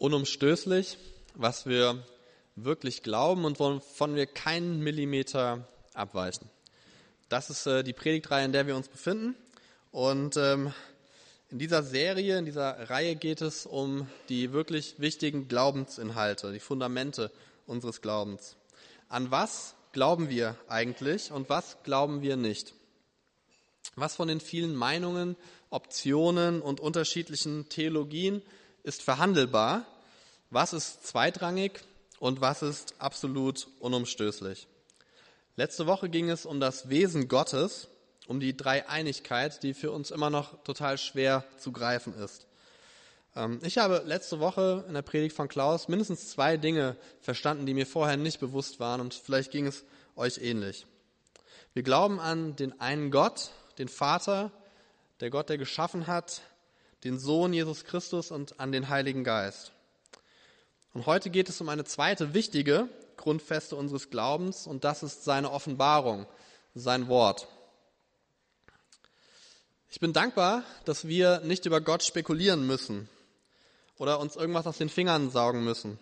unumstößlich, was wir wirklich glauben und wovon wir keinen Millimeter abweichen. Das ist äh, die Predigtreihe, in der wir uns befinden. Und ähm, in dieser Serie, in dieser Reihe geht es um die wirklich wichtigen Glaubensinhalte, die Fundamente unseres Glaubens. An was glauben wir eigentlich und was glauben wir nicht? Was von den vielen Meinungen, Optionen und unterschiedlichen Theologien ist verhandelbar, was ist zweitrangig und was ist absolut unumstößlich. Letzte Woche ging es um das Wesen Gottes, um die Dreieinigkeit, die für uns immer noch total schwer zu greifen ist. Ähm, ich habe letzte Woche in der Predigt von Klaus mindestens zwei Dinge verstanden, die mir vorher nicht bewusst waren und vielleicht ging es euch ähnlich. Wir glauben an den einen Gott, den Vater, der Gott, der geschaffen hat, den Sohn Jesus Christus und an den Heiligen Geist. Und heute geht es um eine zweite wichtige Grundfeste unseres Glaubens und das ist seine Offenbarung, sein Wort. Ich bin dankbar, dass wir nicht über Gott spekulieren müssen oder uns irgendwas aus den Fingern saugen müssen.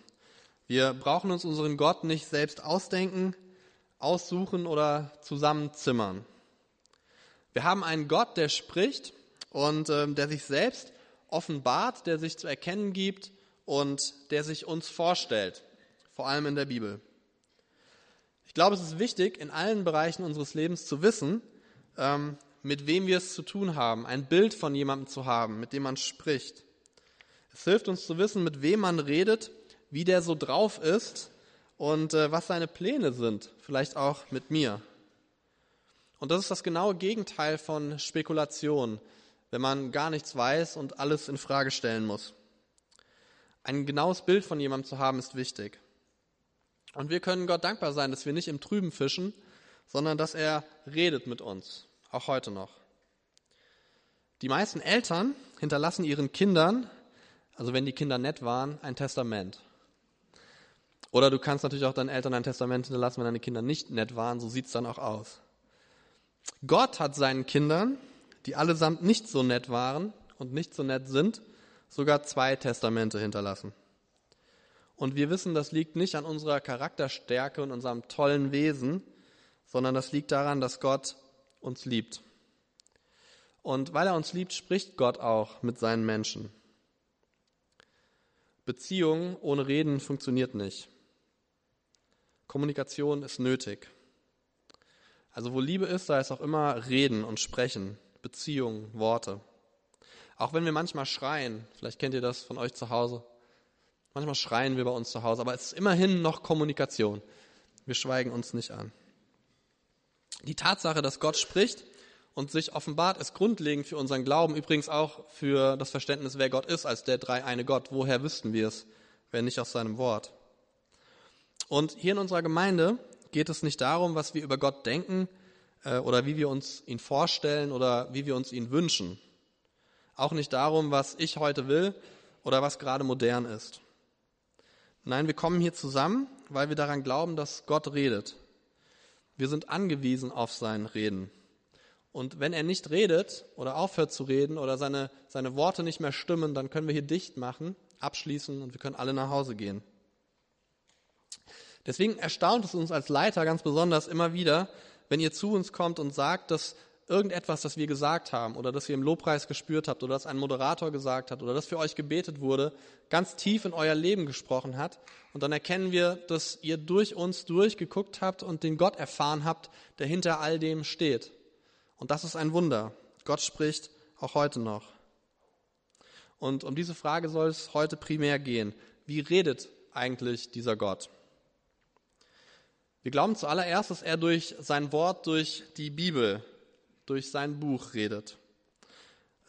Wir brauchen uns unseren Gott nicht selbst ausdenken, aussuchen oder zusammenzimmern. Wir haben einen Gott, der spricht und äh, der sich selbst offenbart, der sich zu erkennen gibt und der sich uns vorstellt, vor allem in der Bibel. Ich glaube, es ist wichtig, in allen Bereichen unseres Lebens zu wissen, ähm, mit wem wir es zu tun haben, ein Bild von jemandem zu haben, mit dem man spricht. Es hilft uns zu wissen, mit wem man redet, wie der so drauf ist und äh, was seine Pläne sind, vielleicht auch mit mir. Und das ist das genaue Gegenteil von Spekulation, wenn man gar nichts weiß und alles in Frage stellen muss. Ein genaues Bild von jemandem zu haben, ist wichtig. Und wir können Gott dankbar sein, dass wir nicht im Trüben fischen, sondern dass er redet mit uns, auch heute noch. Die meisten Eltern hinterlassen ihren Kindern, also wenn die Kinder nett waren, ein Testament. Oder du kannst natürlich auch deinen Eltern ein Testament hinterlassen, wenn deine Kinder nicht nett waren, so sieht es dann auch aus. Gott hat seinen Kindern die allesamt nicht so nett waren und nicht so nett sind, sogar zwei Testamente hinterlassen. Und wir wissen, das liegt nicht an unserer Charakterstärke und unserem tollen Wesen, sondern das liegt daran, dass Gott uns liebt. Und weil er uns liebt, spricht Gott auch mit seinen Menschen. Beziehung ohne Reden funktioniert nicht. Kommunikation ist nötig. Also wo Liebe ist, da ist auch immer Reden und Sprechen. Beziehungen, Worte. Auch wenn wir manchmal schreien, vielleicht kennt ihr das von euch zu Hause. Manchmal schreien wir bei uns zu Hause, aber es ist immerhin noch Kommunikation. Wir schweigen uns nicht an. Die Tatsache, dass Gott spricht und sich offenbart, ist grundlegend für unseren Glauben, übrigens auch für das Verständnis, wer Gott ist, als der dreieine Gott. Woher wüssten wir es, wenn nicht aus seinem Wort? Und hier in unserer Gemeinde geht es nicht darum, was wir über Gott denken, äh, oder wie wir uns ihn vorstellen oder wie wir uns ihn wünschen. Auch nicht darum, was ich heute will oder was gerade modern ist. Nein, wir kommen hier zusammen, weil wir daran glauben, dass Gott redet. Wir sind angewiesen auf sein Reden. Und wenn er nicht redet oder aufhört zu reden oder seine, seine Worte nicht mehr stimmen, dann können wir hier dicht machen, abschließen und wir können alle nach Hause gehen. Deswegen erstaunt es uns als Leiter ganz besonders immer wieder, wenn ihr zu uns kommt und sagt, dass irgendetwas, das wir gesagt haben oder das ihr im Lobpreis gespürt habt oder das ein Moderator gesagt hat oder das für euch gebetet wurde, ganz tief in euer Leben gesprochen hat. Und dann erkennen wir, dass ihr durch uns durchgeguckt habt und den Gott erfahren habt, der hinter all dem steht. Und das ist ein Wunder. Gott spricht auch heute noch. Und um diese Frage soll es heute primär gehen. Wie redet eigentlich dieser Gott? Wir glauben zuallererst, dass er durch sein Wort, durch die Bibel, durch sein Buch redet.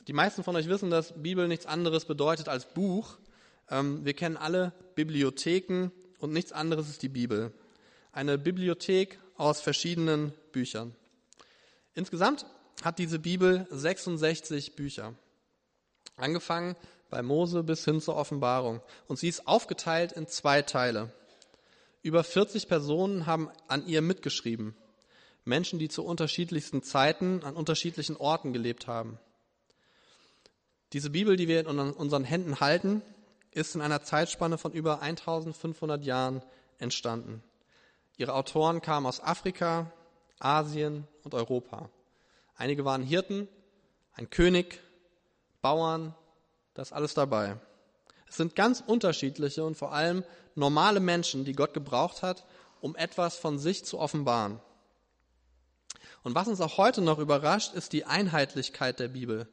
Die meisten von euch wissen, dass Bibel nichts anderes bedeutet als Buch. Ähm, wir kennen alle Bibliotheken und nichts anderes ist die Bibel. Eine Bibliothek aus verschiedenen Büchern. Insgesamt hat diese Bibel 66 Bücher. Angefangen bei Mose bis hin zur Offenbarung. Und sie ist aufgeteilt in zwei Teile. Über 40 Personen haben an ihr mitgeschrieben. Menschen, die zu unterschiedlichsten Zeiten an unterschiedlichen Orten gelebt haben. Diese Bibel, die wir in unseren Händen halten, ist in einer Zeitspanne von über 1500 Jahren entstanden. Ihre Autoren kamen aus Afrika, Asien und Europa. Einige waren Hirten, ein König, Bauern, das alles dabei. Es sind ganz unterschiedliche und vor allem normale Menschen, die Gott gebraucht hat, um etwas von sich zu offenbaren. Und was uns auch heute noch überrascht, ist die Einheitlichkeit der Bibel.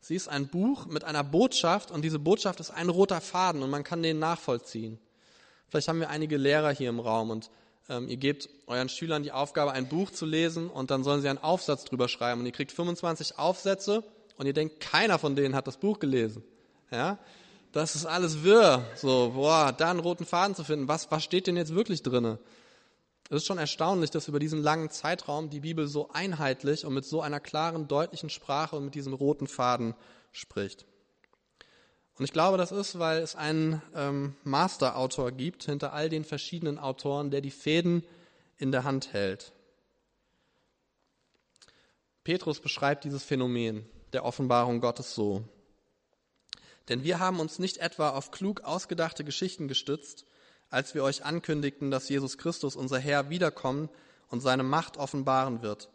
Sie ist ein Buch mit einer Botschaft und diese Botschaft ist ein roter Faden und man kann den nachvollziehen. Vielleicht haben wir einige Lehrer hier im Raum und ähm, ihr gebt euren Schülern die Aufgabe, ein Buch zu lesen und dann sollen sie einen Aufsatz drüber schreiben und ihr kriegt 25 Aufsätze und ihr denkt, keiner von denen hat das Buch gelesen. Ja? Das ist alles wirr. So, boah, da einen roten Faden zu finden. Was, was steht denn jetzt wirklich drinne? Es ist schon erstaunlich, dass über diesen langen Zeitraum die Bibel so einheitlich und mit so einer klaren, deutlichen Sprache und mit diesem roten Faden spricht. Und ich glaube, das ist, weil es einen ähm, Masterautor gibt hinter all den verschiedenen Autoren, der die Fäden in der Hand hält. Petrus beschreibt dieses Phänomen der Offenbarung Gottes so. Denn wir haben uns nicht etwa auf klug ausgedachte Geschichten gestützt, als wir euch ankündigten, dass Jesus Christus, unser Herr, wiederkommen und seine Macht offenbaren wird.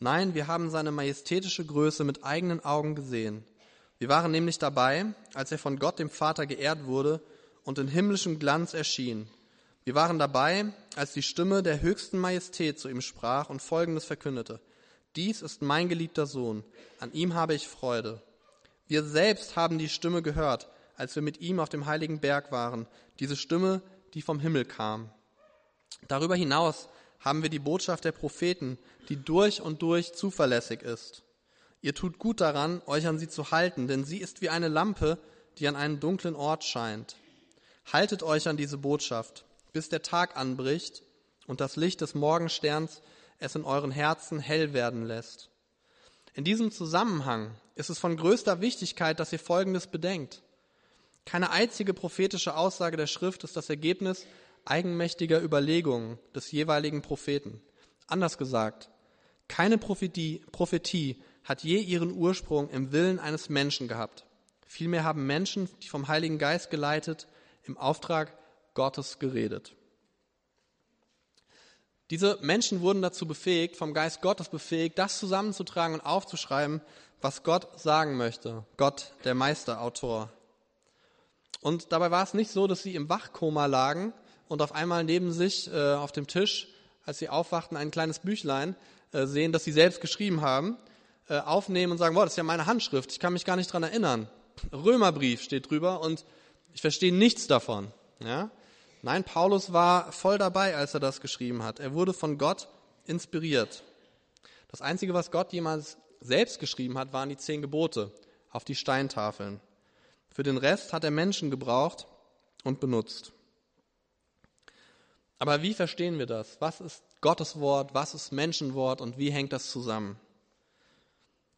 Nein, wir haben seine majestätische Größe mit eigenen Augen gesehen. Wir waren nämlich dabei, als er von Gott dem Vater geehrt wurde und in himmlischem Glanz erschien. Wir waren dabei, als die Stimme der höchsten Majestät zu ihm sprach und Folgendes verkündete. Dies ist mein geliebter Sohn, an ihm habe ich Freude. Wir selbst haben die Stimme gehört, als wir mit ihm auf dem heiligen Berg waren, diese Stimme, die vom Himmel kam. Darüber hinaus haben wir die Botschaft der Propheten, die durch und durch zuverlässig ist. Ihr tut gut daran, euch an sie zu halten, denn sie ist wie eine Lampe, die an einen dunklen Ort scheint. Haltet euch an diese Botschaft, bis der Tag anbricht und das Licht des Morgensterns es in euren Herzen hell werden lässt. In diesem Zusammenhang ist es von größter Wichtigkeit, dass ihr Folgendes bedenkt. Keine einzige prophetische Aussage der Schrift ist das Ergebnis eigenmächtiger Überlegungen des jeweiligen Propheten. Anders gesagt, keine Prophetie, Prophetie hat je ihren Ursprung im Willen eines Menschen gehabt. Vielmehr haben Menschen, die vom Heiligen Geist geleitet, im Auftrag Gottes geredet. Diese Menschen wurden dazu befähigt, vom Geist Gottes befähigt, das zusammenzutragen und aufzuschreiben, was Gott sagen möchte. Gott, der Meisterautor. Und dabei war es nicht so, dass sie im Wachkoma lagen und auf einmal neben sich äh, auf dem Tisch, als sie aufwachten, ein kleines Büchlein äh, sehen, das sie selbst geschrieben haben, äh, aufnehmen und sagen, boah, das ist ja meine Handschrift, ich kann mich gar nicht dran erinnern. Römerbrief steht drüber und ich verstehe nichts davon. Ja? Nein, Paulus war voll dabei, als er das geschrieben hat. Er wurde von Gott inspiriert. Das Einzige, was Gott jemals selbst geschrieben hat, waren die zehn Gebote auf die Steintafeln. Für den Rest hat er Menschen gebraucht und benutzt. Aber wie verstehen wir das? Was ist Gottes Wort? Was ist Menschenwort? Und wie hängt das zusammen?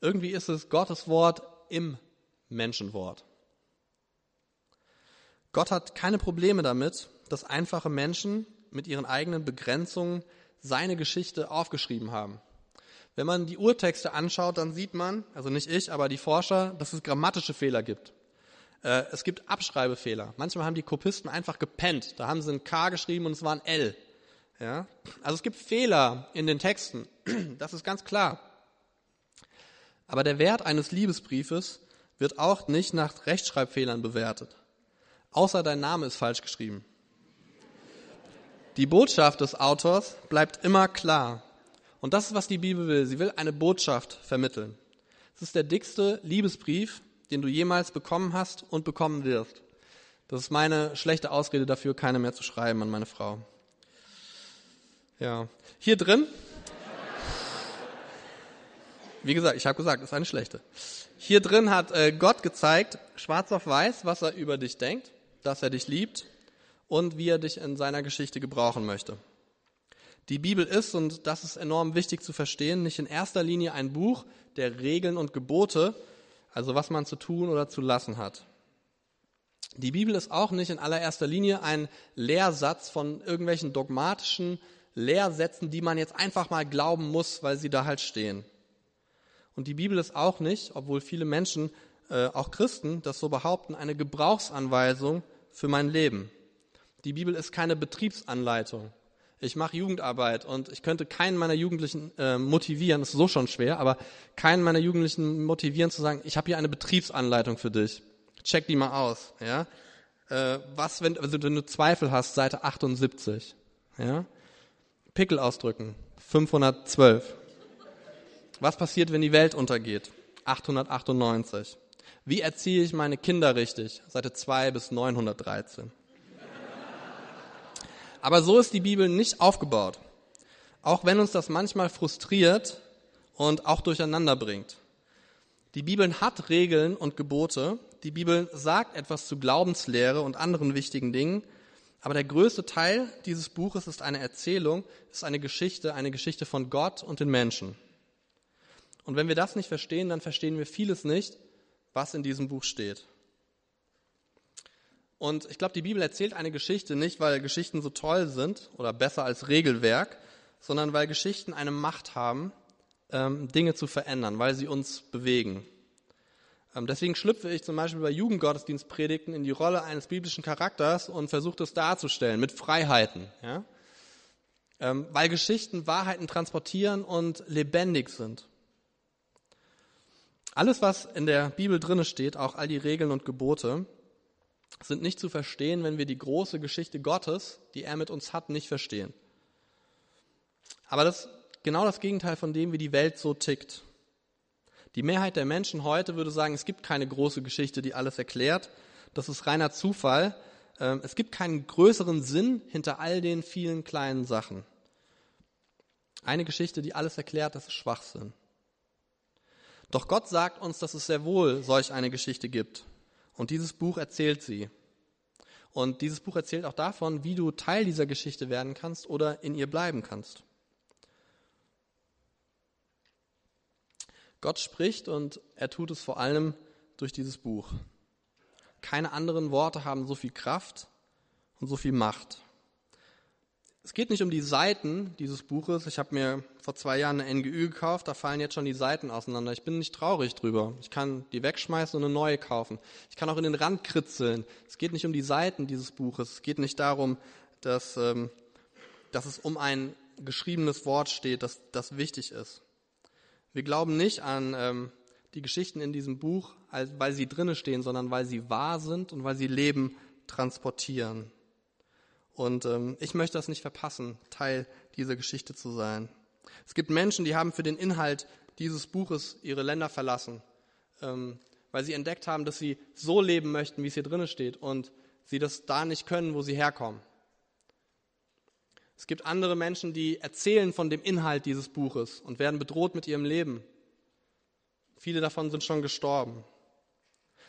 Irgendwie ist es Gottes Wort im Menschenwort. Gott hat keine Probleme damit, dass einfache Menschen mit ihren eigenen Begrenzungen seine Geschichte aufgeschrieben haben. Wenn man die Urtexte anschaut, dann sieht man, also nicht ich, aber die Forscher, dass es grammatische Fehler gibt. Äh, es gibt Abschreibefehler. Manchmal haben die Kopisten einfach gepennt. Da haben sie ein K geschrieben und es war ein L. Ja? Also es gibt Fehler in den Texten. Das ist ganz klar. Aber der Wert eines Liebesbriefes wird auch nicht nach Rechtschreibfehlern bewertet. Außer dein Name ist falsch geschrieben. Die Botschaft des Autors bleibt immer klar. Und das ist, was die Bibel will. Sie will eine Botschaft vermitteln. Es ist der dickste Liebesbrief, den du jemals bekommen hast und bekommen wirst. Das ist meine schlechte Ausrede dafür, keine mehr zu schreiben an meine Frau. Ja. Hier drin wie gesagt, ich habe gesagt, ist eine schlechte. Hier drin hat äh, Gott gezeigt, schwarz auf weiß, was er über dich denkt, dass er dich liebt und wie er dich in seiner Geschichte gebrauchen möchte. Die Bibel ist, und das ist enorm wichtig zu verstehen, nicht in erster Linie ein Buch der Regeln und Gebote, also was man zu tun oder zu lassen hat. Die Bibel ist auch nicht in allererster Linie ein Lehrsatz von irgendwelchen dogmatischen Lehrsätzen, die man jetzt einfach mal glauben muss, weil sie da halt stehen. Und die Bibel ist auch nicht, obwohl viele Menschen äh, auch Christen das so behaupten, eine Gebrauchsanweisung für mein Leben. Die Bibel ist keine Betriebsanleitung. Ich mache Jugendarbeit und ich könnte keinen meiner Jugendlichen äh, motivieren, das ist so schon schwer, aber keinen meiner Jugendlichen motivieren zu sagen, ich habe hier eine Betriebsanleitung für dich. Check die mal aus. Ja? Äh, was, wenn, also wenn du Zweifel hast, Seite 78. Ja? Pickel ausdrücken, 512. Was passiert, wenn die Welt untergeht? 898. Wie erziehe ich meine Kinder richtig? Seite 2 bis 913. Aber so ist die Bibel nicht aufgebaut. Auch wenn uns das manchmal frustriert und auch durcheinander bringt. Die Bibel hat Regeln und Gebote. Die Bibel sagt etwas zu Glaubenslehre und anderen wichtigen Dingen. Aber der größte Teil dieses Buches ist eine Erzählung, ist eine Geschichte, eine Geschichte von Gott und den Menschen. Und wenn wir das nicht verstehen, dann verstehen wir vieles nicht, was in diesem Buch steht. Und ich glaube, die Bibel erzählt eine Geschichte nicht, weil Geschichten so toll sind oder besser als Regelwerk, sondern weil Geschichten eine Macht haben, ähm, Dinge zu verändern, weil sie uns bewegen. Ähm, deswegen schlüpfe ich zum Beispiel bei Jugendgottesdienstpredigten in die Rolle eines biblischen Charakters und versuche das darzustellen mit Freiheiten. Ja? Ähm, weil Geschichten Wahrheiten transportieren und lebendig sind. Alles, was in der Bibel drinne steht, auch all die Regeln und Gebote, sind nicht zu verstehen, wenn wir die große Geschichte Gottes, die er mit uns hat, nicht verstehen. Aber das ist genau das Gegenteil von dem, wie die Welt so tickt. Die Mehrheit der Menschen heute würde sagen, es gibt keine große Geschichte, die alles erklärt. Das ist reiner Zufall. Ähm, es gibt keinen größeren Sinn hinter all den vielen kleinen Sachen. Eine Geschichte, die alles erklärt, das ist Schwachsinn. Doch Gott sagt uns, dass es sehr wohl solch eine Geschichte gibt. Und dieses Buch erzählt sie. Und dieses Buch erzählt auch davon, wie du Teil dieser Geschichte werden kannst oder in ihr bleiben kannst. Gott spricht und er tut es vor allem durch dieses Buch. Keine anderen Worte haben so viel Kraft und so viel Macht. Es geht nicht um die Seiten dieses Buches. Ich habe mir vor zwei Jahren eine NGÜ gekauft, da fallen jetzt schon die Seiten auseinander. Ich bin nicht traurig drüber. Ich kann die wegschmeißen und eine neue kaufen. Ich kann auch in den Rand kritzeln. Es geht nicht um die Seiten dieses Buches. Es geht nicht darum, dass, ähm, dass es um ein geschriebenes Wort steht, das, das wichtig ist. Wir glauben nicht an ähm, die Geschichten in diesem Buch, weil sie drinne stehen, sondern weil sie wahr sind und weil sie Leben transportieren. Und ähm, ich möchte das nicht verpassen, Teil dieser Geschichte zu sein. Es gibt Menschen, die haben für den Inhalt dieses Buches ihre Länder verlassen, ähm, weil sie entdeckt haben, dass sie so leben möchten, wie es hier drinnen steht, und sie das da nicht können, wo sie herkommen. Es gibt andere Menschen, die erzählen von dem Inhalt dieses Buches und werden bedroht mit ihrem Leben. Viele davon sind schon gestorben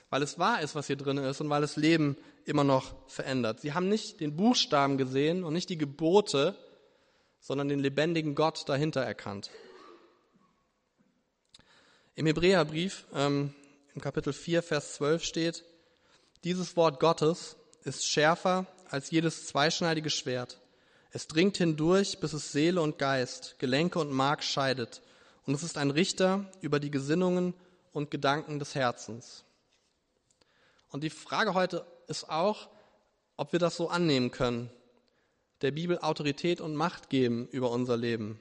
weil es wahr ist, was hier drin ist und weil es Leben immer noch verändert. Sie haben nicht den Buchstaben gesehen und nicht die Gebote, sondern den lebendigen Gott dahinter erkannt. Im Hebräerbrief, ähm, im Kapitel 4, Vers 12 steht, dieses Wort Gottes ist schärfer als jedes zweischneidige Schwert. Es dringt hindurch, bis es Seele und Geist, Gelenke und Mark scheidet. Und es ist ein Richter über die Gesinnungen und Gedanken des Herzens. Und die Frage heute ist auch, ob wir das so annehmen können, der Bibel Autorität und Macht geben über unser Leben.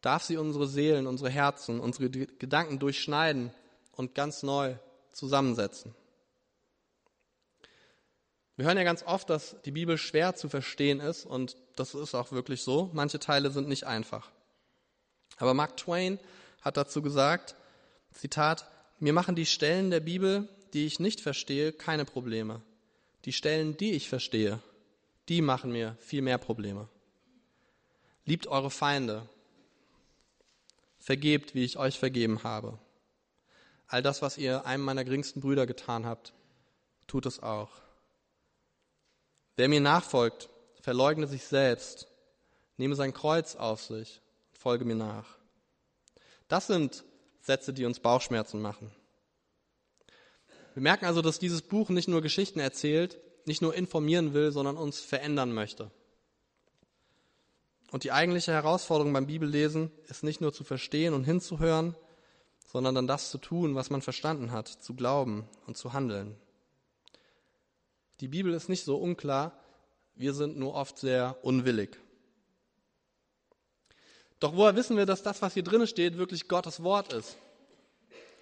Darf sie unsere Seelen, unsere Herzen, unsere Gedanken durchschneiden und ganz neu zusammensetzen. Wir hören ja ganz oft, dass die Bibel schwer zu verstehen ist und das ist auch wirklich so. Manche Teile sind nicht einfach. Aber Mark Twain hat dazu gesagt, Zitat, mir machen die Stellen der Bibel, die ich nicht verstehe, keine Probleme. Die Stellen, die ich verstehe, die machen mir viel mehr Probleme. Liebt eure Feinde. Vergebt, wie ich euch vergeben habe. All das, was ihr einem meiner geringsten Brüder getan habt, tut es auch. Wer mir nachfolgt, verleugne sich selbst, nehme sein Kreuz auf sich und folge mir nach. Das sind Sätze, die uns Bauchschmerzen machen. Wir merken also, dass dieses Buch nicht nur Geschichten erzählt, nicht nur informieren will, sondern uns verändern möchte. Und die eigentliche Herausforderung beim Bibellesen ist nicht nur zu verstehen und hinzuhören, sondern dann das zu tun, was man verstanden hat, zu glauben und zu handeln. Die Bibel ist nicht so unklar, wir sind nur oft sehr unwillig. Doch woher wissen wir, dass das, was hier drin steht, wirklich Gottes Wort ist?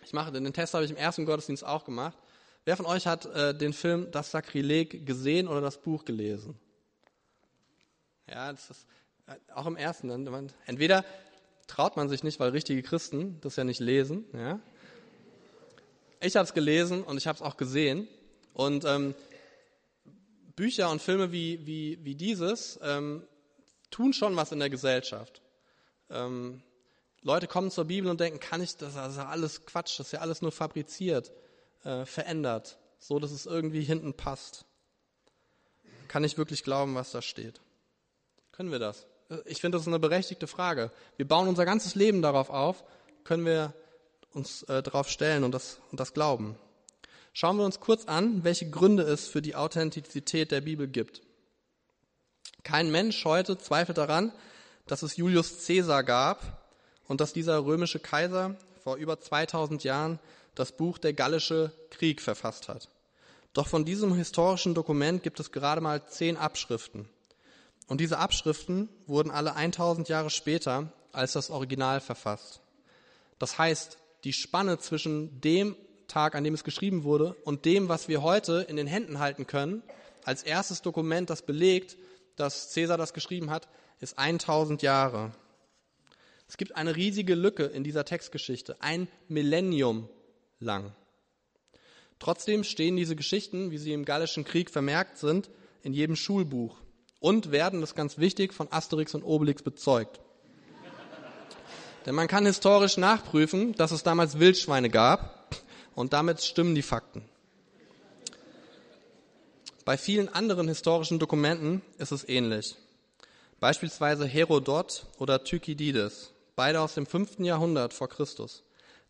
Ich mache den Test habe ich im ersten Gottesdienst auch gemacht. Wer von euch hat äh, den Film Das Sakrileg gesehen oder das Buch gelesen? Ja, das ist äh, auch im ersten. Dann, entweder traut man sich nicht, weil richtige Christen das ja nicht lesen. Ja. Ich habe es gelesen und ich habe es auch gesehen. Und ähm, Bücher und Filme wie, wie, wie dieses ähm, tun schon was in der Gesellschaft. Ähm, Leute kommen zur Bibel und denken, kann ich das, das ist ja alles Quatsch, das ist ja alles nur fabriziert, äh, verändert, so dass es irgendwie hinten passt. Kann ich wirklich glauben, was da steht? Können wir das? Äh, ich finde, das ist eine berechtigte Frage. Wir bauen unser ganzes Leben darauf auf, können wir uns äh, darauf stellen und das, und das glauben. Schauen wir uns kurz an, welche Gründe es für die Authentizität der Bibel gibt. Kein Mensch heute zweifelt daran, dass es Julius Caesar gab und dass dieser römische Kaiser vor über 2000 Jahren das Buch Der Gallische Krieg verfasst hat. Doch von diesem historischen Dokument gibt es gerade mal zehn Abschriften. Und diese Abschriften wurden alle 1000 Jahre später als das Original verfasst. Das heißt, die Spanne zwischen dem Tag, an dem es geschrieben wurde, und dem, was wir heute in den Händen halten können, als erstes Dokument, das belegt, dass Cäsar das geschrieben hat, ist 1000 Jahre. Es gibt eine riesige Lücke in dieser Textgeschichte, ein Millennium lang. Trotzdem stehen diese Geschichten, wie sie im Gallischen Krieg vermerkt sind, in jedem Schulbuch und werden, das ist ganz wichtig, von Asterix und Obelix bezeugt. Denn man kann historisch nachprüfen, dass es damals Wildschweine gab und damit stimmen die Fakten. Bei vielen anderen historischen Dokumenten ist es ähnlich. Beispielsweise Herodot oder Thukydides, beide aus dem 5. Jahrhundert vor Christus.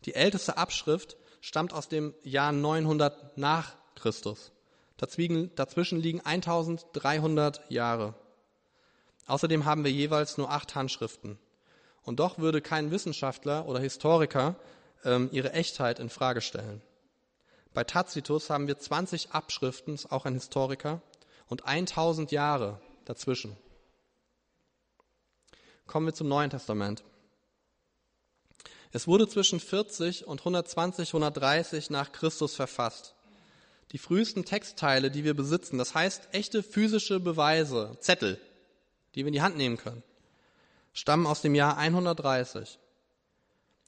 Die älteste Abschrift stammt aus dem Jahr 900 nach Christus. Dazwischen liegen 1300 Jahre. Außerdem haben wir jeweils nur acht Handschriften. Und doch würde kein Wissenschaftler oder Historiker ähm, ihre Echtheit in Frage stellen. Bei Tacitus haben wir 20 Abschriften, ist auch ein Historiker, und 1000 Jahre dazwischen. Kommen wir zum Neuen Testament. Es wurde zwischen 40 und 120, 130 nach Christus verfasst. Die frühesten Textteile, die wir besitzen, das heißt echte physische Beweise, Zettel, die wir in die Hand nehmen können, stammen aus dem Jahr 130.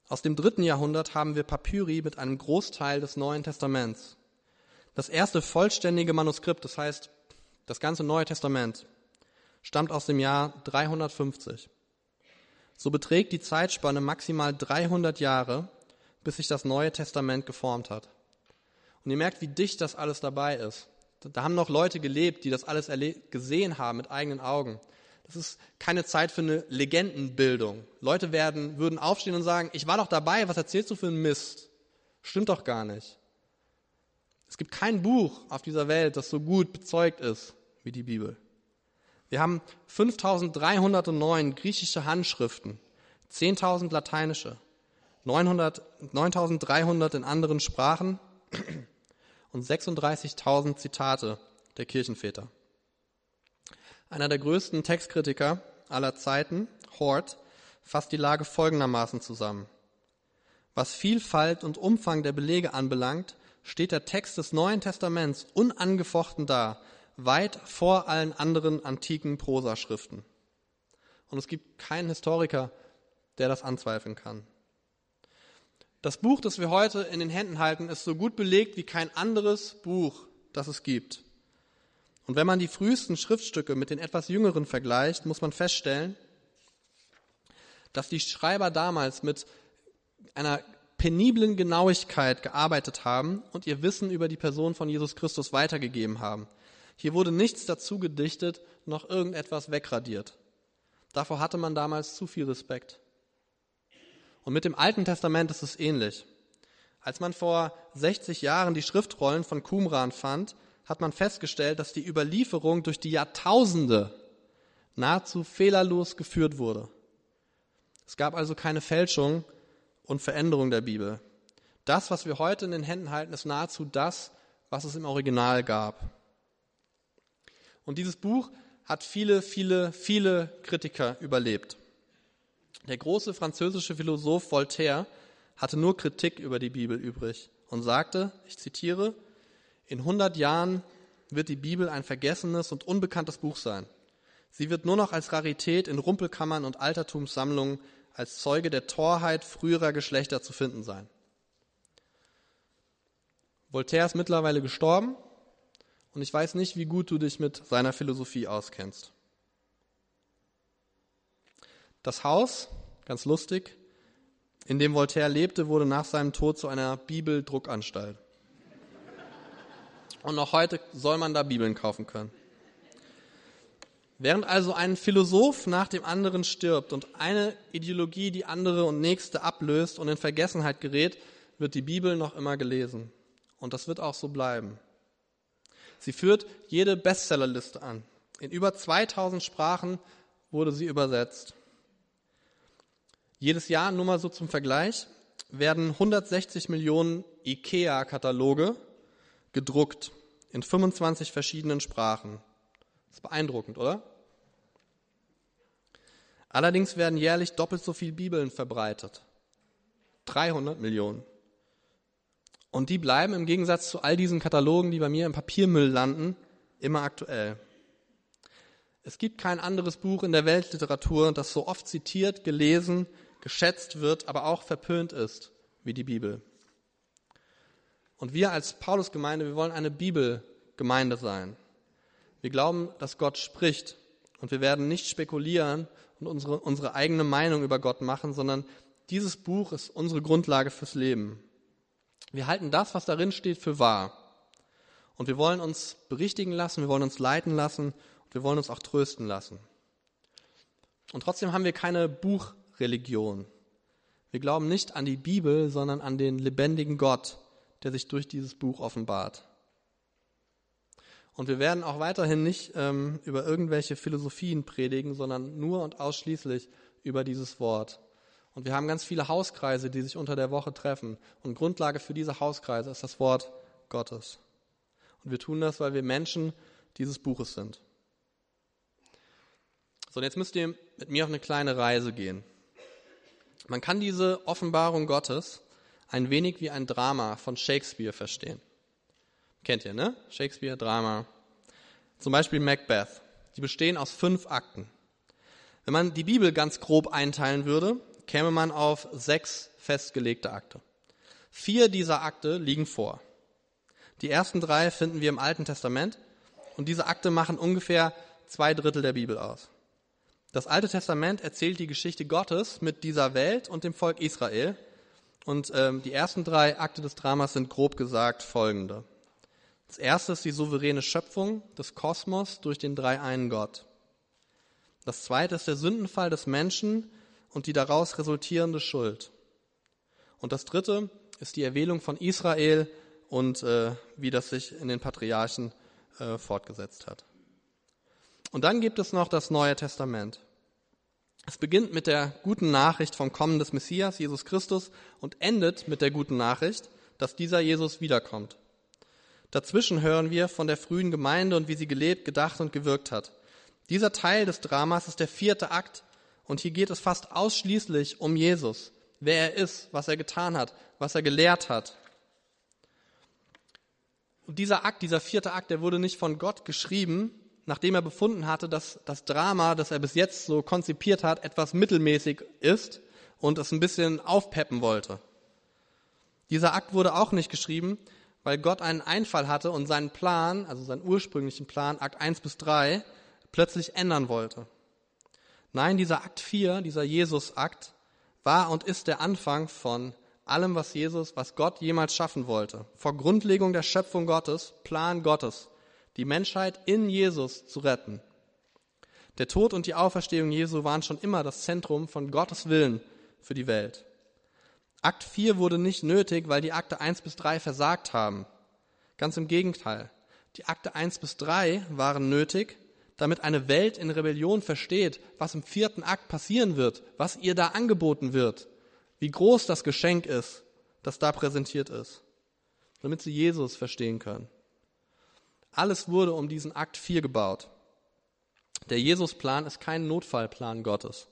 Aus dem dritten Jahrhundert haben wir Papyri mit einem Großteil des Neuen Testaments. Das erste vollständige Manuskript, das heißt das ganze Neue Testament, stammt aus dem Jahr 350. So beträgt die Zeitspanne maximal 300 Jahre, bis sich das Neue Testament geformt hat. Und ihr merkt, wie dicht das alles dabei ist. Da haben noch Leute gelebt, die das alles gesehen haben mit eigenen Augen. Das ist keine Zeit für eine Legendenbildung. Leute werden, würden aufstehen und sagen, ich war doch dabei, was erzählst du für einen Mist? Stimmt doch gar nicht. Es gibt kein Buch auf dieser Welt, das so gut bezeugt ist wie die Bibel. Wir haben 5309 griechische Handschriften, 10.000 lateinische, 9300 in anderen Sprachen und 36.000 Zitate der Kirchenväter. Einer der größten Textkritiker aller Zeiten, Hort, fasst die Lage folgendermaßen zusammen. Was Vielfalt und Umfang der Belege anbelangt, steht der Text des Neuen Testaments unangefochten da, weit vor allen anderen antiken Prosaschriften. Und es gibt keinen Historiker, der das anzweifeln kann. Das Buch, das wir heute in den Händen halten, ist so gut belegt wie kein anderes Buch, das es gibt. Und wenn man die frühesten Schriftstücke mit den etwas jüngeren vergleicht, muss man feststellen, dass die Schreiber damals mit einer peniblen Genauigkeit gearbeitet haben und ihr Wissen über die Person von Jesus Christus weitergegeben haben. Hier wurde nichts dazu gedichtet, noch irgendetwas wegradiert. Davor hatte man damals zu viel Respekt. Und mit dem Alten Testament ist es ähnlich. Als man vor 60 Jahren die Schriftrollen von Qumran fand, hat man festgestellt, dass die Überlieferung durch die Jahrtausende nahezu fehlerlos geführt wurde. Es gab also keine Fälschung und Veränderung der Bibel. das, was wir heute in den Händen halten, ist nahezu das, was es im Original gab. Und dieses Buch hat viele, viele, viele Kritiker überlebt. Der große französische Philosoph Voltaire hatte nur Kritik über die Bibel übrig und sagte, ich zitiere, in 100 Jahren wird die Bibel ein vergessenes und unbekanntes Buch sein. Sie wird nur noch als Rarität in Rumpelkammern und Altertumssammlungen als Zeuge der Torheit früherer Geschlechter zu finden sein. Voltaire ist mittlerweile gestorben und ich weiß nicht, wie gut du dich mit seiner Philosophie auskennst. Das Haus, ganz lustig, in dem Voltaire lebte, wurde nach seinem Tod zu einer Bibeldruckanstalt. Und noch heute soll man da Bibeln kaufen können. Während also ein Philosoph nach dem anderen stirbt und eine Ideologie die andere und nächste ablöst und in Vergessenheit gerät, wird die Bibel noch immer gelesen. Und das wird auch so bleiben. Sie führt jede Bestsellerliste an. In über 2000 Sprachen wurde sie übersetzt. Jedes Jahr, nur mal so zum Vergleich, werden 160 Millionen IKEA-Kataloge gedruckt in 25 verschiedenen Sprachen. Das ist beeindruckend, oder? Allerdings werden jährlich doppelt so viele Bibeln verbreitet. 300 Millionen. Und die bleiben im Gegensatz zu all diesen Katalogen, die bei mir im Papiermüll landen, immer aktuell. Es gibt kein anderes Buch in der Weltliteratur, das so oft zitiert, gelesen, geschätzt wird, aber auch verpönt ist wie die Bibel. Und wir als Paulusgemeinde, wir wollen eine Bibelgemeinde sein. Wir glauben, dass Gott spricht und wir werden nicht spekulieren und unsere, unsere eigene Meinung über Gott machen, sondern dieses Buch ist unsere Grundlage fürs Leben. Wir halten das, was darin steht, für wahr. Und wir wollen uns berichtigen lassen, wir wollen uns leiten lassen und wir wollen uns auch trösten lassen. Und trotzdem haben wir keine Buchreligion. Wir glauben nicht an die Bibel, sondern an den lebendigen Gott, der sich durch dieses Buch offenbart. Und wir werden auch weiterhin nicht ähm, über irgendwelche Philosophien predigen, sondern nur und ausschließlich über dieses Wort. Und wir haben ganz viele Hauskreise, die sich unter der Woche treffen. Und Grundlage für diese Hauskreise ist das Wort Gottes. Und wir tun das, weil wir Menschen dieses Buches sind. So, und jetzt müsst ihr mit mir auf eine kleine Reise gehen. Man kann diese Offenbarung Gottes ein wenig wie ein Drama von Shakespeare verstehen. Kennt ihr, ne? Shakespeare, Drama. Zum Beispiel Macbeth. Die bestehen aus fünf Akten. Wenn man die Bibel ganz grob einteilen würde, käme man auf sechs festgelegte Akte. Vier dieser Akte liegen vor. Die ersten drei finden wir im Alten Testament und diese Akte machen ungefähr zwei Drittel der Bibel aus. Das Alte Testament erzählt die Geschichte Gottes mit dieser Welt und dem Volk Israel. Und ähm, die ersten drei Akte des Dramas sind grob gesagt folgende. Das erste ist die souveräne Schöpfung des Kosmos durch den dreieinen Gott. Das zweite ist der Sündenfall des Menschen und die daraus resultierende Schuld. Und das dritte ist die Erwählung von Israel und äh, wie das sich in den Patriarchen äh, fortgesetzt hat. Und dann gibt es noch das Neue Testament. Es beginnt mit der guten Nachricht vom Kommen des Messias, Jesus Christus, und endet mit der guten Nachricht, dass dieser Jesus wiederkommt. Dazwischen hören wir von der frühen Gemeinde und wie sie gelebt, gedacht und gewirkt hat. Dieser Teil des Dramas ist der vierte Akt und hier geht es fast ausschließlich um Jesus, wer er ist, was er getan hat, was er gelehrt hat. Und dieser Akt, dieser vierte Akt, der wurde nicht von Gott geschrieben, nachdem er befunden hatte, dass das Drama, das er bis jetzt so konzipiert hat, etwas mittelmäßig ist und es ein bisschen aufpeppen wollte. Dieser Akt wurde auch nicht geschrieben, weil Gott einen Einfall hatte und seinen Plan, also seinen ursprünglichen Plan, Akt 1 bis 3, plötzlich ändern wollte. Nein, dieser Akt 4, dieser Jesus-Akt, war und ist der Anfang von allem, was Jesus, was Gott jemals schaffen wollte. Vor Grundlegung der Schöpfung Gottes, Plan Gottes, die Menschheit in Jesus zu retten. Der Tod und die Auferstehung Jesu waren schon immer das Zentrum von Gottes Willen für die Welt. Akt 4 wurde nicht nötig, weil die Akte 1 bis 3 versagt haben. Ganz im Gegenteil. Die Akte 1 bis 3 waren nötig, damit eine Welt in Rebellion versteht, was im vierten Akt passieren wird, was ihr da angeboten wird, wie groß das Geschenk ist, das da präsentiert ist, damit sie Jesus verstehen können. Alles wurde um diesen Akt 4 gebaut. Der Jesusplan ist kein Notfallplan Gottes,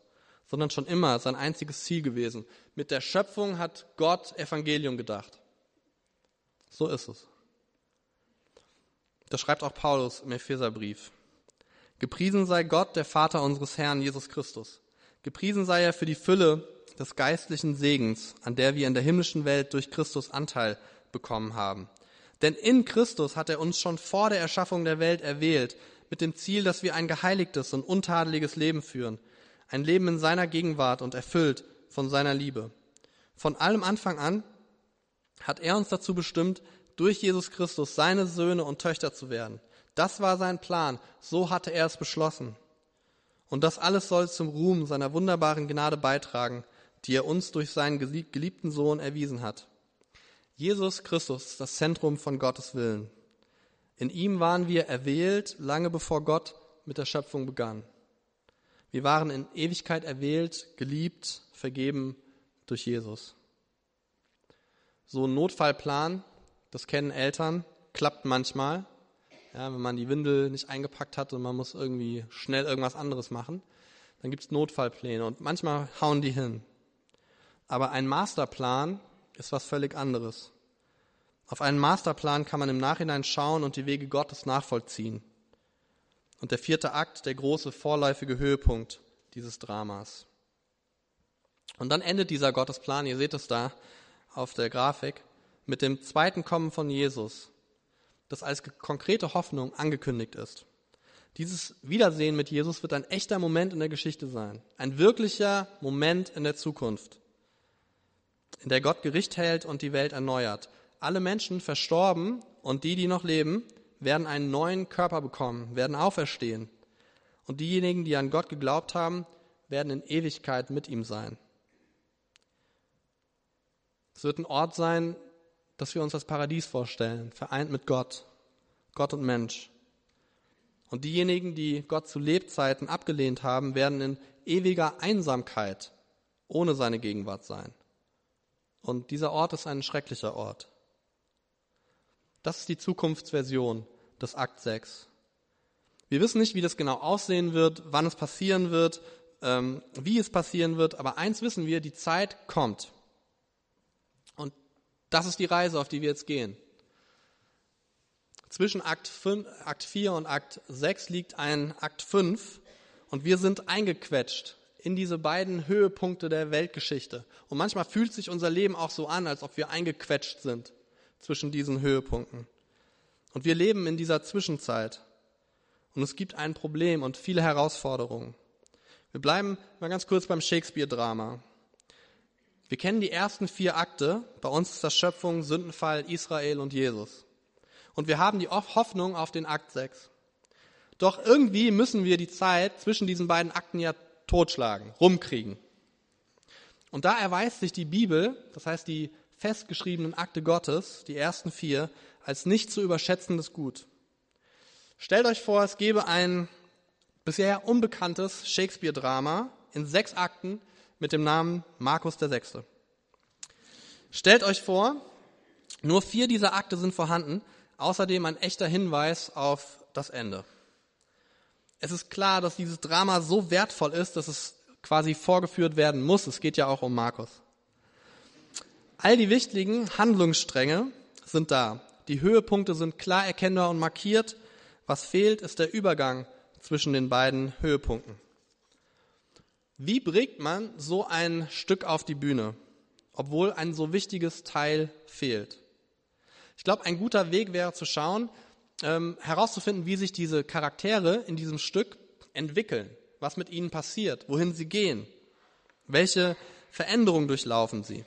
sondern schon immer sein einziges Ziel gewesen. Mit der Schöpfung hat Gott Evangelium gedacht. So ist es. Das schreibt auch Paulus im Epheserbrief. Gepriesen sei Gott, der Vater unseres Herrn Jesus Christus. Gepriesen sei er für die Fülle des geistlichen Segens, an der wir in der himmlischen Welt durch Christus Anteil bekommen haben. Denn in Christus hat er uns schon vor der Erschaffung der Welt erwählt, mit dem Ziel, dass wir ein geheiligtes und untadeliges Leben führen, ein Leben in seiner Gegenwart und erfüllt von seiner Liebe. Von allem Anfang an hat er uns dazu bestimmt, durch Jesus Christus seine Söhne und Töchter zu werden. Das war sein Plan, so hatte er es beschlossen. Und das alles soll zum Ruhm seiner wunderbaren Gnade beitragen, die er uns durch seinen geliebten Sohn erwiesen hat. Jesus Christus, das Zentrum von Gottes Willen. In ihm waren wir erwählt, lange bevor Gott mit der Schöpfung begann. Wir waren in Ewigkeit erwählt, geliebt, vergeben durch Jesus. So ein Notfallplan, das kennen Eltern, klappt manchmal. Ja, wenn man die Windel nicht eingepackt hat und man muss irgendwie schnell irgendwas anderes machen, dann gibt es Notfallpläne und manchmal hauen die hin. Aber ein Masterplan ist was völlig anderes. Auf einen Masterplan kann man im Nachhinein schauen und die Wege Gottes nachvollziehen. Und der vierte Akt, der große vorläufige Höhepunkt dieses Dramas. Und dann endet dieser Gottesplan, ihr seht es da auf der Grafik, mit dem zweiten Kommen von Jesus, das als konkrete Hoffnung angekündigt ist. Dieses Wiedersehen mit Jesus wird ein echter Moment in der Geschichte sein, ein wirklicher Moment in der Zukunft in der Gott Gericht hält und die Welt erneuert. Alle Menschen verstorben und die, die noch leben, werden einen neuen Körper bekommen, werden auferstehen. Und diejenigen, die an Gott geglaubt haben, werden in Ewigkeit mit ihm sein. Es wird ein Ort sein, das wir uns als Paradies vorstellen, vereint mit Gott, Gott und Mensch. Und diejenigen, die Gott zu Lebzeiten abgelehnt haben, werden in ewiger Einsamkeit ohne seine Gegenwart sein. Und dieser Ort ist ein schrecklicher Ort. Das ist die Zukunftsversion des Akt 6. Wir wissen nicht, wie das genau aussehen wird, wann es passieren wird, ähm, wie es passieren wird, aber eins wissen wir, die Zeit kommt. Das ist die Reise, auf die wir jetzt gehen. Zwischen Akt, 5, Akt 4 und Akt 6 liegt ein Akt 5 und wir sind eingequetscht in diese beiden Höhepunkte der Weltgeschichte. Und manchmal fühlt sich unser Leben auch so an, als ob wir eingequetscht sind zwischen diesen Höhepunkten. Und wir leben in dieser Zwischenzeit. Und es gibt ein Problem und viele Herausforderungen. Wir bleiben mal ganz kurz beim Shakespeare-Drama. Wir kennen die ersten vier Akte. Bei uns ist das Schöpfung, Sündenfall, Israel und Jesus. Und wir haben die Hoffnung auf den Akt 6. Doch irgendwie müssen wir die Zeit zwischen diesen beiden Akten ja totschlagen, rumkriegen. Und da erweist sich die Bibel, das heißt die festgeschriebenen Akte Gottes, die ersten vier, als nicht zu überschätzendes Gut. Stellt euch vor, es gäbe ein bisher unbekanntes Shakespeare-Drama in sechs Akten mit dem Namen Markus der Sechste. Stellt euch vor, nur vier dieser Akte sind vorhanden, außerdem ein echter Hinweis auf das Ende. Es ist klar, dass dieses Drama so wertvoll ist, dass es quasi vorgeführt werden muss. Es geht ja auch um Markus. All die wichtigen Handlungsstränge sind da. Die Höhepunkte sind klar erkennbar und markiert. Was fehlt, ist der Übergang zwischen den beiden Höhepunkten. Wie bringt man so ein Stück auf die Bühne, obwohl ein so wichtiges Teil fehlt? Ich glaube, ein guter Weg wäre zu schauen, ähm, herauszufinden, wie sich diese Charaktere in diesem Stück entwickeln, was mit ihnen passiert, wohin sie gehen, welche Veränderungen durchlaufen sie.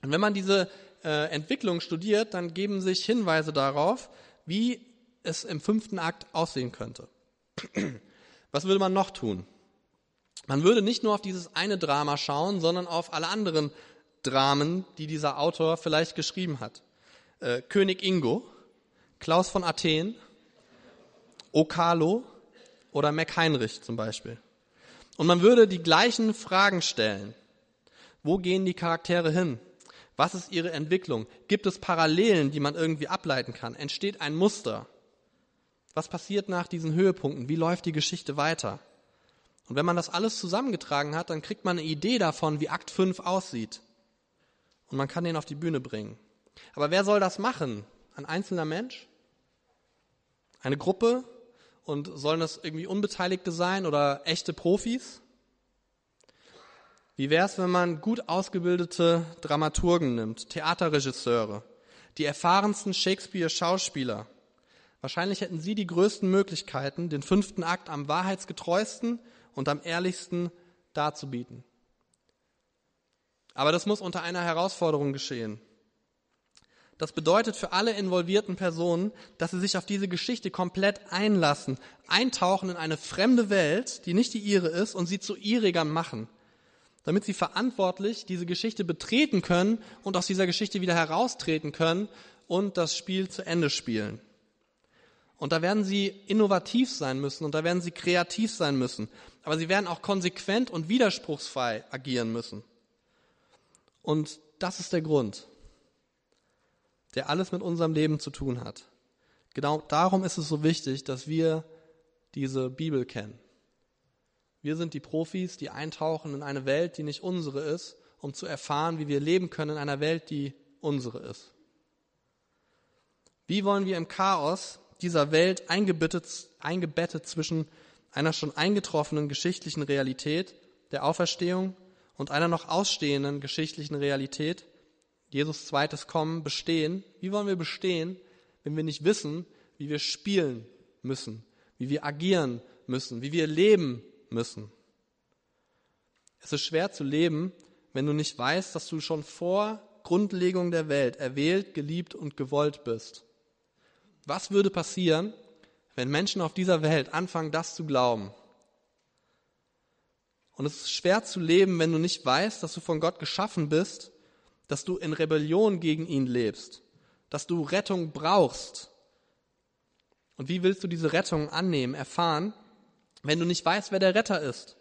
Und wenn man diese äh, Entwicklung studiert, dann geben sich Hinweise darauf, wie es im fünften Akt aussehen könnte. Was würde man noch tun? Man würde nicht nur auf dieses eine Drama schauen, sondern auf alle anderen Dramen, die dieser Autor vielleicht geschrieben hat. Äh, König Ingo, Klaus von Athen, Okalo oder Mac Heinrich zum Beispiel. Und man würde die gleichen Fragen stellen. Wo gehen die Charaktere hin? Was ist ihre Entwicklung? Gibt es Parallelen, die man irgendwie ableiten kann? Entsteht ein Muster? Was passiert nach diesen Höhepunkten? Wie läuft die Geschichte weiter? Und wenn man das alles zusammengetragen hat, dann kriegt man eine Idee davon, wie Akt 5 aussieht. Und man kann den auf die Bühne bringen. Aber wer soll das machen? Ein einzelner Mensch? Eine Gruppe? Und sollen das irgendwie Unbeteiligte sein oder echte Profis? Wie wäre es, wenn man gut ausgebildete Dramaturgen nimmt, Theaterregisseure, die erfahrensten Shakespeare-Schauspieler? Wahrscheinlich hätten sie die größten Möglichkeiten, den fünften Akt am wahrheitsgetreuesten und am ehrlichsten darzubieten. Aber das muss unter einer Herausforderung geschehen. Das bedeutet für alle involvierten Personen, dass sie sich auf diese Geschichte komplett einlassen, eintauchen in eine fremde Welt, die nicht die ihre ist, und sie zu ihriger machen, damit sie verantwortlich diese Geschichte betreten können und aus dieser Geschichte wieder heraustreten können und das Spiel zu Ende spielen. Und da werden sie innovativ sein müssen und da werden sie kreativ sein müssen. Aber sie werden auch konsequent und widerspruchsfrei agieren müssen. Und das ist der Grund, der alles mit unserem Leben zu tun hat. Genau darum ist es so wichtig, dass wir diese Bibel kennen. Wir sind die Profis, die eintauchen in eine Welt, die nicht unsere ist, um zu erfahren, wie wir leben können in einer Welt, die unsere ist. Wie wollen wir im Chaos dieser Welt eingebettet, eingebettet zwischen einer schon eingetroffenen geschichtlichen Realität der Auferstehung und einer noch ausstehenden geschichtlichen Realität, Jesus zweites Kommen, bestehen. Wie wollen wir bestehen, wenn wir nicht wissen, wie wir spielen müssen, wie wir agieren müssen, wie wir leben müssen? Es ist schwer zu leben, wenn du nicht weißt, dass du schon vor Grundlegung der Welt erwählt, geliebt und gewollt bist. Was würde passieren, wenn Menschen auf dieser Welt anfangen, das zu glauben? Und es ist schwer zu leben, wenn du nicht weißt, dass du von Gott geschaffen bist, dass du in Rebellion gegen ihn lebst, dass du Rettung brauchst. Und wie willst du diese Rettung annehmen, erfahren, wenn du nicht weißt, wer der Retter ist,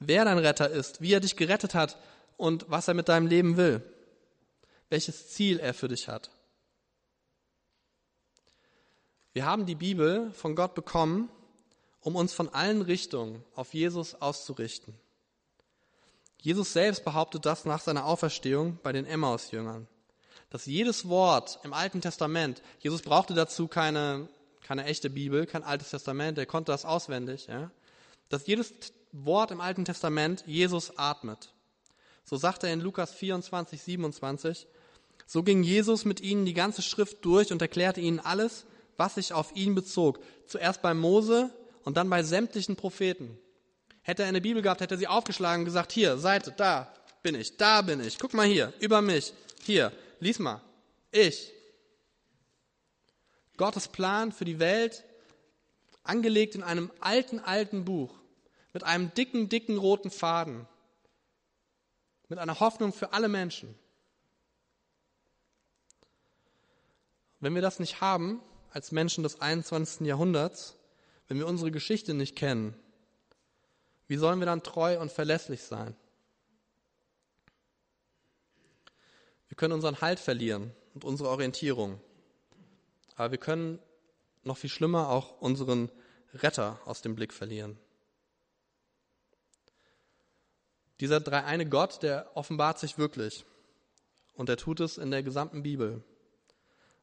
wer dein Retter ist, wie er dich gerettet hat und was er mit deinem Leben will, welches Ziel er für dich hat? Wir haben die Bibel von Gott bekommen, um uns von allen Richtungen auf Jesus auszurichten. Jesus selbst behauptet das nach seiner Auferstehung bei den Emmaus-Jüngern, dass jedes Wort im Alten Testament, Jesus brauchte dazu keine, keine echte Bibel, kein Altes Testament, er konnte das auswendig, ja, dass jedes Wort im Alten Testament Jesus atmet. So sagt er in Lukas 24, 27, so ging Jesus mit ihnen die ganze Schrift durch und erklärte ihnen alles, was sich auf ihn bezog. Zuerst bei Mose und dann bei sämtlichen Propheten. Hätte er eine Bibel gehabt, hätte er sie aufgeschlagen und gesagt, hier, Seite, da bin ich, da bin ich, guck mal hier, über mich, hier, lies mal, ich. Gottes Plan für die Welt, angelegt in einem alten, alten Buch, mit einem dicken, dicken roten Faden, mit einer Hoffnung für alle Menschen. Wenn wir das nicht haben, als Menschen des 21. Jahrhunderts, wenn wir unsere Geschichte nicht kennen? Wie sollen wir dann treu und verlässlich sein? Wir können unseren Halt verlieren und unsere Orientierung. Aber wir können noch viel schlimmer auch unseren Retter aus dem Blick verlieren. Dieser dreieine Gott, der offenbart sich wirklich. Und er tut es in der gesamten Bibel.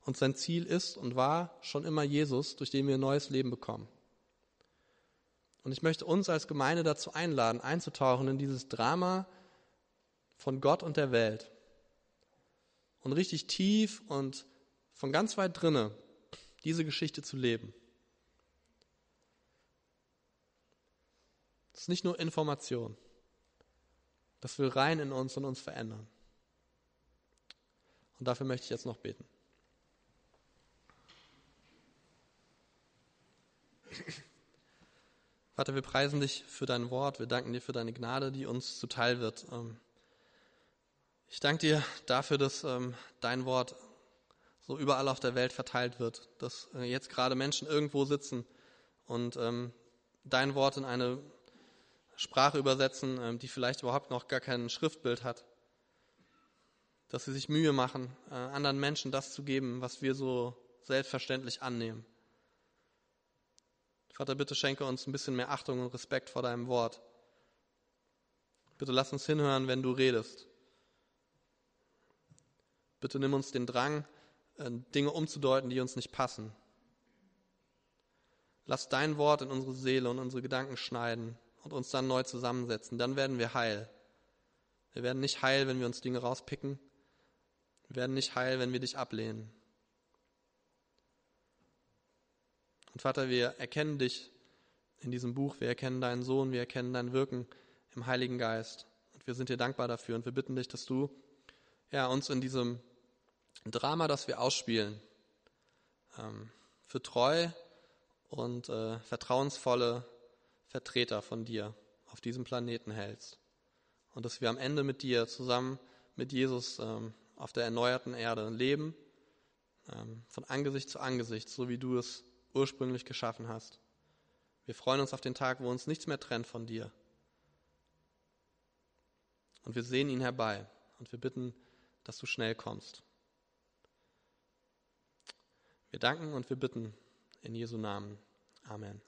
Und sein Ziel ist und war schon immer Jesus, durch den wir ein neues Leben bekommen. Und ich möchte uns als Gemeinde dazu einladen, einzutauchen in dieses Drama von Gott und der Welt. Und richtig tief und von ganz weit drinne diese Geschichte zu leben. Das ist nicht nur Information. Das will rein in uns und uns verändern. Und dafür möchte ich jetzt noch beten. Vater, wir preisen dich für dein Wort, wir danken dir für deine Gnade, die uns zuteil wird. Ähm, ich danke dir dafür, dass ähm, dein Wort so überall auf der Welt verteilt wird, dass äh, jetzt gerade Menschen irgendwo sitzen und ähm, dein Wort in eine Sprache übersetzen, die vielleicht überhaupt noch gar kein Schriftbild hat. dass sie sich Mühe machen, äh, anderen Menschen das zu geben, was wir so selbstverständlich annehmen. Vater, bitte schenke uns ein bisschen mehr Achtung und Respekt vor deinem Wort. Bitte lass uns hinhören, wenn du redest. Bitte nimm uns den Drang, äh, Dinge umzudeuten, die uns nicht passen. Lass dein Wort in unsere Seele und unsere Gedanken schneiden und uns dann neu zusammensetzen. Dann werden wir heil. Wir werden nicht heil, wenn wir uns Dinge rauspicken. Wir werden nicht heil, wenn wir dich ablehnen. Und Vater, wir erkennen dich in diesem Buch, wir erkennen deinen Sohn, wir erkennen dein Wirken im Heiligen Geist. Und wir sind dir dankbar dafür und wir bitten dich, dass du ja, uns in diesem Drama, das wir ausspielen, ähm, für treu und äh, vertrauensvolle Vertreter von dir auf diesem Planeten hältst. Und dass wir am Ende mit dir zusammen mit Jesus ähm, auf der erneuerten Erde leben, ähm, von Angesicht zu Angesicht, so wie du es ursprünglich geschaffen hast. Wir freuen uns auf den Tag, wo uns nichts mehr trennt von dir. Und wir sehen ihn herbei und wir bitten, dass du schnell kommst. Wir danken und wir bitten in Jesu Namen. Amen.